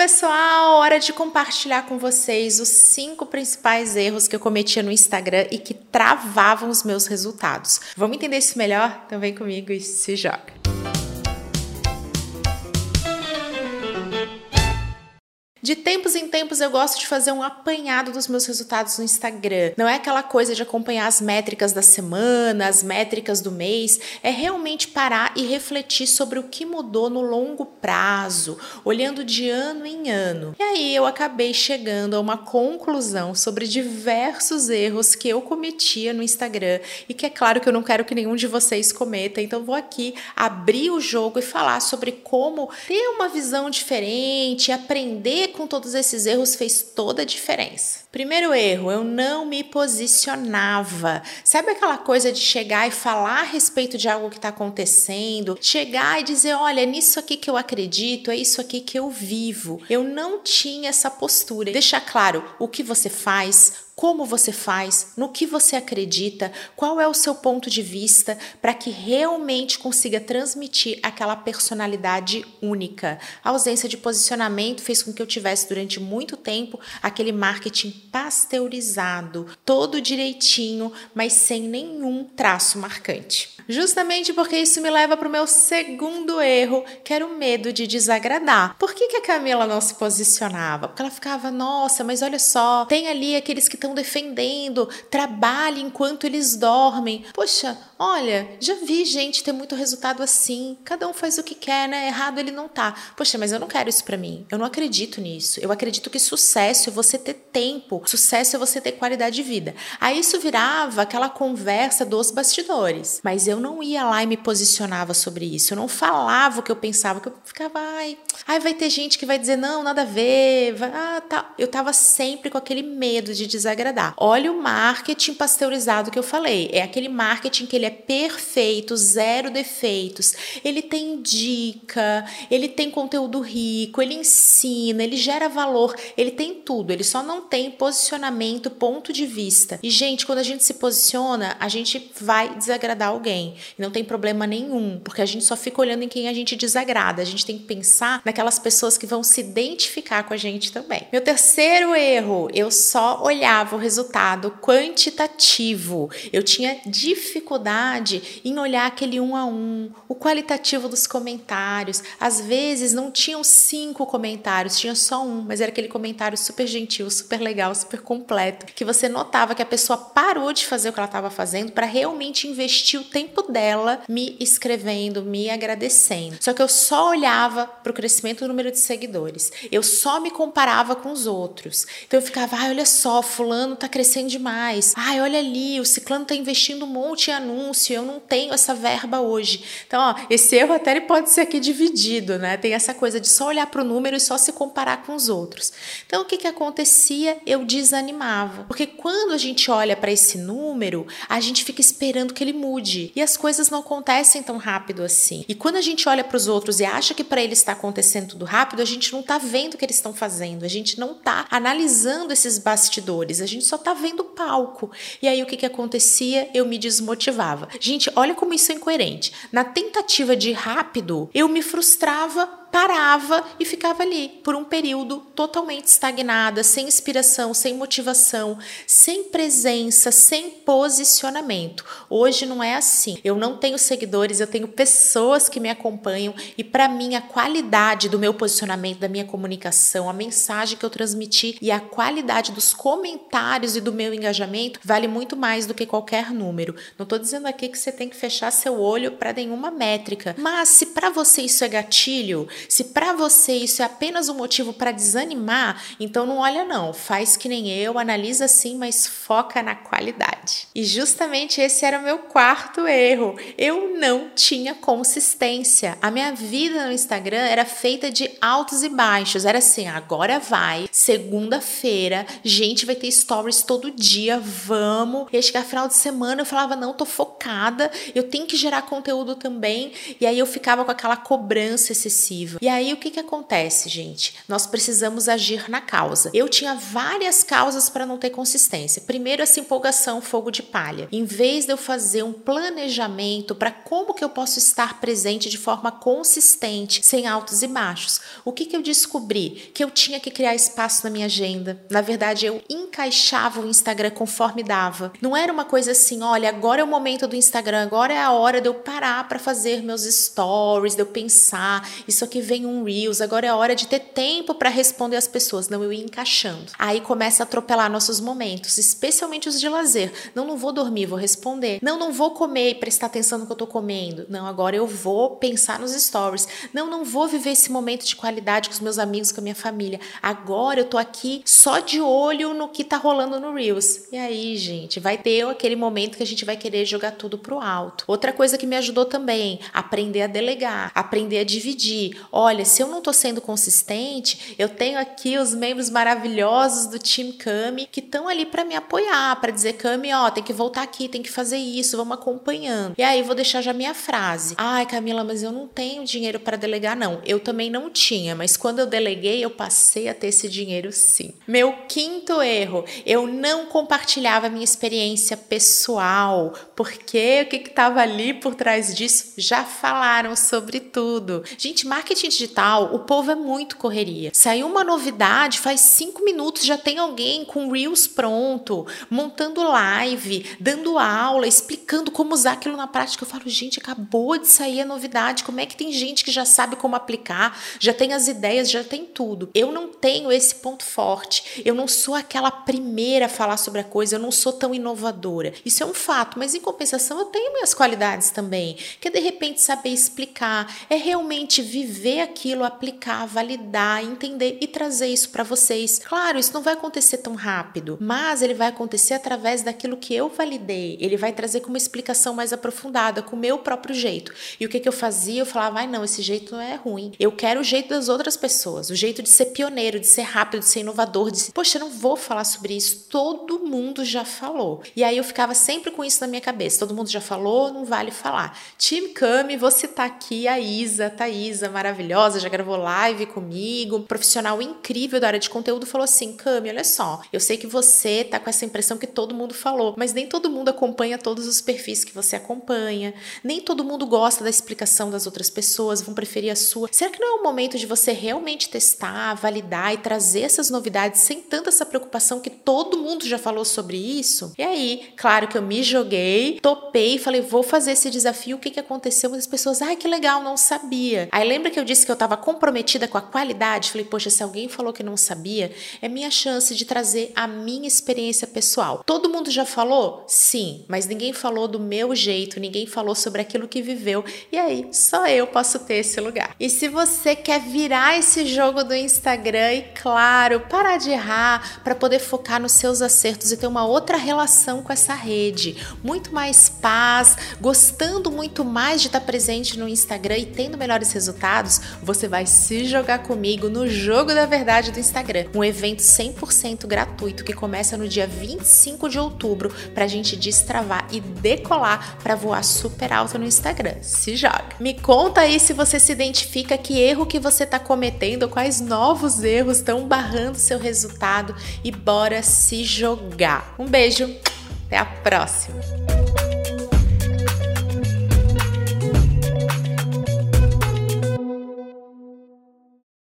pessoal! Hora de compartilhar com vocês os cinco principais erros que eu cometia no Instagram e que travavam os meus resultados. Vamos entender isso melhor? Então vem comigo e se joga! De tempos em tempos eu gosto de fazer um apanhado dos meus resultados no Instagram. Não é aquela coisa de acompanhar as métricas da semana, as métricas do mês, é realmente parar e refletir sobre o que mudou no longo prazo, olhando de ano em ano. E aí eu acabei chegando a uma conclusão sobre diversos erros que eu cometia no Instagram e que é claro que eu não quero que nenhum de vocês cometa, então vou aqui abrir o jogo e falar sobre como ter uma visão diferente, aprender com todos esses erros fez toda a diferença. Primeiro erro, eu não me posicionava. Sabe aquela coisa de chegar e falar a respeito de algo que está acontecendo? Chegar e dizer: olha, é nisso aqui que eu acredito, é isso aqui que eu vivo. Eu não tinha essa postura. Deixar claro o que você faz, como você faz, no que você acredita, qual é o seu ponto de vista, para que realmente consiga transmitir aquela personalidade única. A ausência de posicionamento fez com que eu tivesse durante muito tempo aquele marketing pasteurizado, todo direitinho, mas sem nenhum traço marcante. Justamente porque isso me leva para o meu segundo erro, que era o medo de desagradar. Por que, que a Camila não se posicionava? Porque ela ficava, nossa, mas olha só, tem ali aqueles que estão estão defendendo, trabalhe enquanto eles dormem. Poxa, olha, já vi gente ter muito resultado assim. Cada um faz o que quer, né? Errado ele não tá. Poxa, mas eu não quero isso para mim. Eu não acredito nisso. Eu acredito que sucesso é você ter tempo, sucesso é você ter qualidade de vida. Aí isso virava aquela conversa dos bastidores. Mas eu não ia lá e me posicionava sobre isso. Eu não falava o que eu pensava, que eu ficava, ai, ai vai ter gente que vai dizer não, nada a ver. Vai, ah, tá. Eu tava sempre com aquele medo de Olha o marketing pasteurizado que eu falei. É aquele marketing que ele é perfeito, zero defeitos. Ele tem dica, ele tem conteúdo rico, ele ensina, ele gera valor, ele tem tudo. Ele só não tem posicionamento, ponto de vista. E gente, quando a gente se posiciona, a gente vai desagradar alguém. Não tem problema nenhum, porque a gente só fica olhando em quem a gente desagrada. A gente tem que pensar naquelas pessoas que vão se identificar com a gente também. Meu terceiro erro, eu só olhava o resultado quantitativo. Eu tinha dificuldade em olhar aquele um a um, o qualitativo dos comentários. Às vezes não tinham cinco comentários, tinha só um, mas era aquele comentário super gentil, super legal, super completo, que você notava que a pessoa parou de fazer o que ela estava fazendo para realmente investir o tempo dela me escrevendo, me agradecendo. Só que eu só olhava para o crescimento do número de seguidores. Eu só me comparava com os outros. Então eu ficava, ah, olha só, fulano fulano tá crescendo demais. Ai, olha ali, o ciclano tá investindo um monte em anúncio, eu não tenho essa verba hoje. Então, ó, esse erro até ele pode ser aqui dividido, né? Tem essa coisa de só olhar para o número e só se comparar com os outros. Então, o que que acontecia? Eu desanimava. Porque quando a gente olha para esse número, a gente fica esperando que ele mude. E as coisas não acontecem tão rápido assim. E quando a gente olha para os outros e acha que para eles está acontecendo tudo rápido, a gente não tá vendo o que eles estão fazendo. A gente não tá analisando esses bastidores. A gente só tá vendo palco. E aí o que que acontecia? Eu me desmotivava. Gente, olha como isso é incoerente. Na tentativa de rápido, eu me frustrava parava e ficava ali por um período totalmente estagnada, sem inspiração, sem motivação, sem presença, sem posicionamento. Hoje não é assim. Eu não tenho seguidores, eu tenho pessoas que me acompanham e para mim a qualidade do meu posicionamento, da minha comunicação, a mensagem que eu transmiti e a qualidade dos comentários e do meu engajamento vale muito mais do que qualquer número. Não estou dizendo aqui que você tem que fechar seu olho para nenhuma métrica, mas se para você isso é gatilho, se para você isso é apenas um motivo para desanimar, então não olha não, faz que nem eu, analisa sim, mas foca na qualidade. E justamente esse era o meu quarto erro. Eu não tinha consistência. A minha vida no Instagram era feita de altos e baixos. Era assim, agora vai, segunda-feira, gente vai ter stories todo dia, vamos. Aí chegar final de semana eu falava, não, tô focada, eu tenho que gerar conteúdo também, e aí eu ficava com aquela cobrança excessiva. E aí o que que acontece, gente? Nós precisamos agir na causa. Eu tinha várias causas para não ter consistência. Primeiro, essa empolgação, fogo de palha. Em vez de eu fazer um planejamento para como que eu posso estar presente de forma consistente, sem altos e baixos, o que que eu descobri? Que eu tinha que criar espaço na minha agenda. Na verdade, eu encaixava o Instagram conforme dava. Não era uma coisa assim, olha, agora é o momento do Instagram, agora é a hora de eu parar para fazer meus stories, de eu pensar, isso aqui vem um Reels, agora é hora de ter tempo para responder as pessoas. Não, eu ia encaixando. Aí começa a atropelar nossos momentos, especialmente os de lazer. Não, não vou dormir, vou responder. Não, não vou comer e prestar atenção no que eu tô comendo. Não, agora eu vou pensar nos stories. Não, não vou viver esse momento de qualidade com os meus amigos, com a minha família. Agora eu tô aqui só de olho no que tá rolando no Reels. E aí, gente, vai ter aquele momento que a gente vai querer jogar tudo pro alto. Outra coisa que me ajudou também, aprender a delegar, aprender a dividir. Olha, se eu não tô sendo consistente, eu tenho aqui os membros maravilhosos do Team Cami que estão ali para me apoiar, para dizer Cami, ó, tem que voltar aqui, tem que fazer isso, vamos acompanhando. E aí vou deixar já minha frase. Ai, Camila, mas eu não tenho dinheiro para delegar não. Eu também não tinha, mas quando eu deleguei, eu passei a ter esse dinheiro sim. Meu quinto erro, eu não compartilhava minha experiência pessoal, porque o que estava ali por trás disso já falaram sobre tudo. Gente, marketing digital, o povo é muito correria. Saiu uma novidade, faz cinco minutos já tem alguém com Reels pronto, montando live, dando aula, explicando como usar aquilo na prática. Eu falo, gente, acabou de sair a novidade, como é que tem gente que já sabe como aplicar, já tem as ideias, já tem tudo. Eu não tenho esse ponto forte, eu não sou aquela primeira a falar sobre a coisa, eu não sou tão inovadora. Isso é um fato, mas em compensação eu tenho minhas qualidades também, que é de repente saber explicar, é realmente viver aquilo, aplicar, validar, entender e trazer isso para vocês. Claro, isso não vai acontecer tão rápido, mas ele vai acontecer através daquilo que eu validei. Ele vai trazer com uma explicação mais aprofundada, com o meu próprio jeito. E o que, que eu fazia? Eu falava, ai não, esse jeito não é ruim. Eu quero o jeito das outras pessoas, o jeito de ser pioneiro, de ser rápido, de ser inovador, de ser, poxa, eu não vou falar sobre isso. Todo mundo já falou. E aí eu ficava sempre com isso na minha cabeça. Todo mundo já falou, não vale falar. Time Cami, vou citar aqui a Isa, a Thaisa, maravilhosa, já gravou live comigo, profissional incrível da área de conteúdo, falou assim: Cami, olha só, eu sei que você tá com essa impressão que todo mundo falou, mas nem todo mundo acompanha todos os perfis que você acompanha, nem todo mundo gosta da explicação das outras pessoas, vão preferir a sua. Será que não é o momento de você realmente testar, validar e trazer essas novidades sem tanta essa preocupação que todo mundo já falou sobre isso? E aí, claro que eu me joguei, topei, falei, vou fazer esse desafio. O que, que aconteceu? As pessoas, ai, que legal, não sabia. Aí lembra que eu disse que eu estava comprometida com a qualidade? Falei, poxa, se alguém falou que não sabia, é minha chance de trazer a minha experiência pessoal. Todo mundo já falou? Sim, mas ninguém falou do meu jeito, ninguém falou sobre aquilo que viveu. E aí, só eu posso ter esse lugar. E se você quer virar esse jogo do Instagram e, claro, parar de errar para poder focar nos seus acertos e ter uma outra relação com essa rede, muito mais paz, gostando muito mais de estar presente no Instagram e tendo melhores resultados, você vai se jogar comigo no Jogo da Verdade do Instagram, um evento 100% gratuito que começa no dia 25 de outubro para a gente destravar e decolar para voar super alto no Instagram. Se joga! Me conta aí se você se identifica que erro que você está cometendo, quais novos erros estão barrando seu resultado e bora se jogar. Um beijo, até a próxima!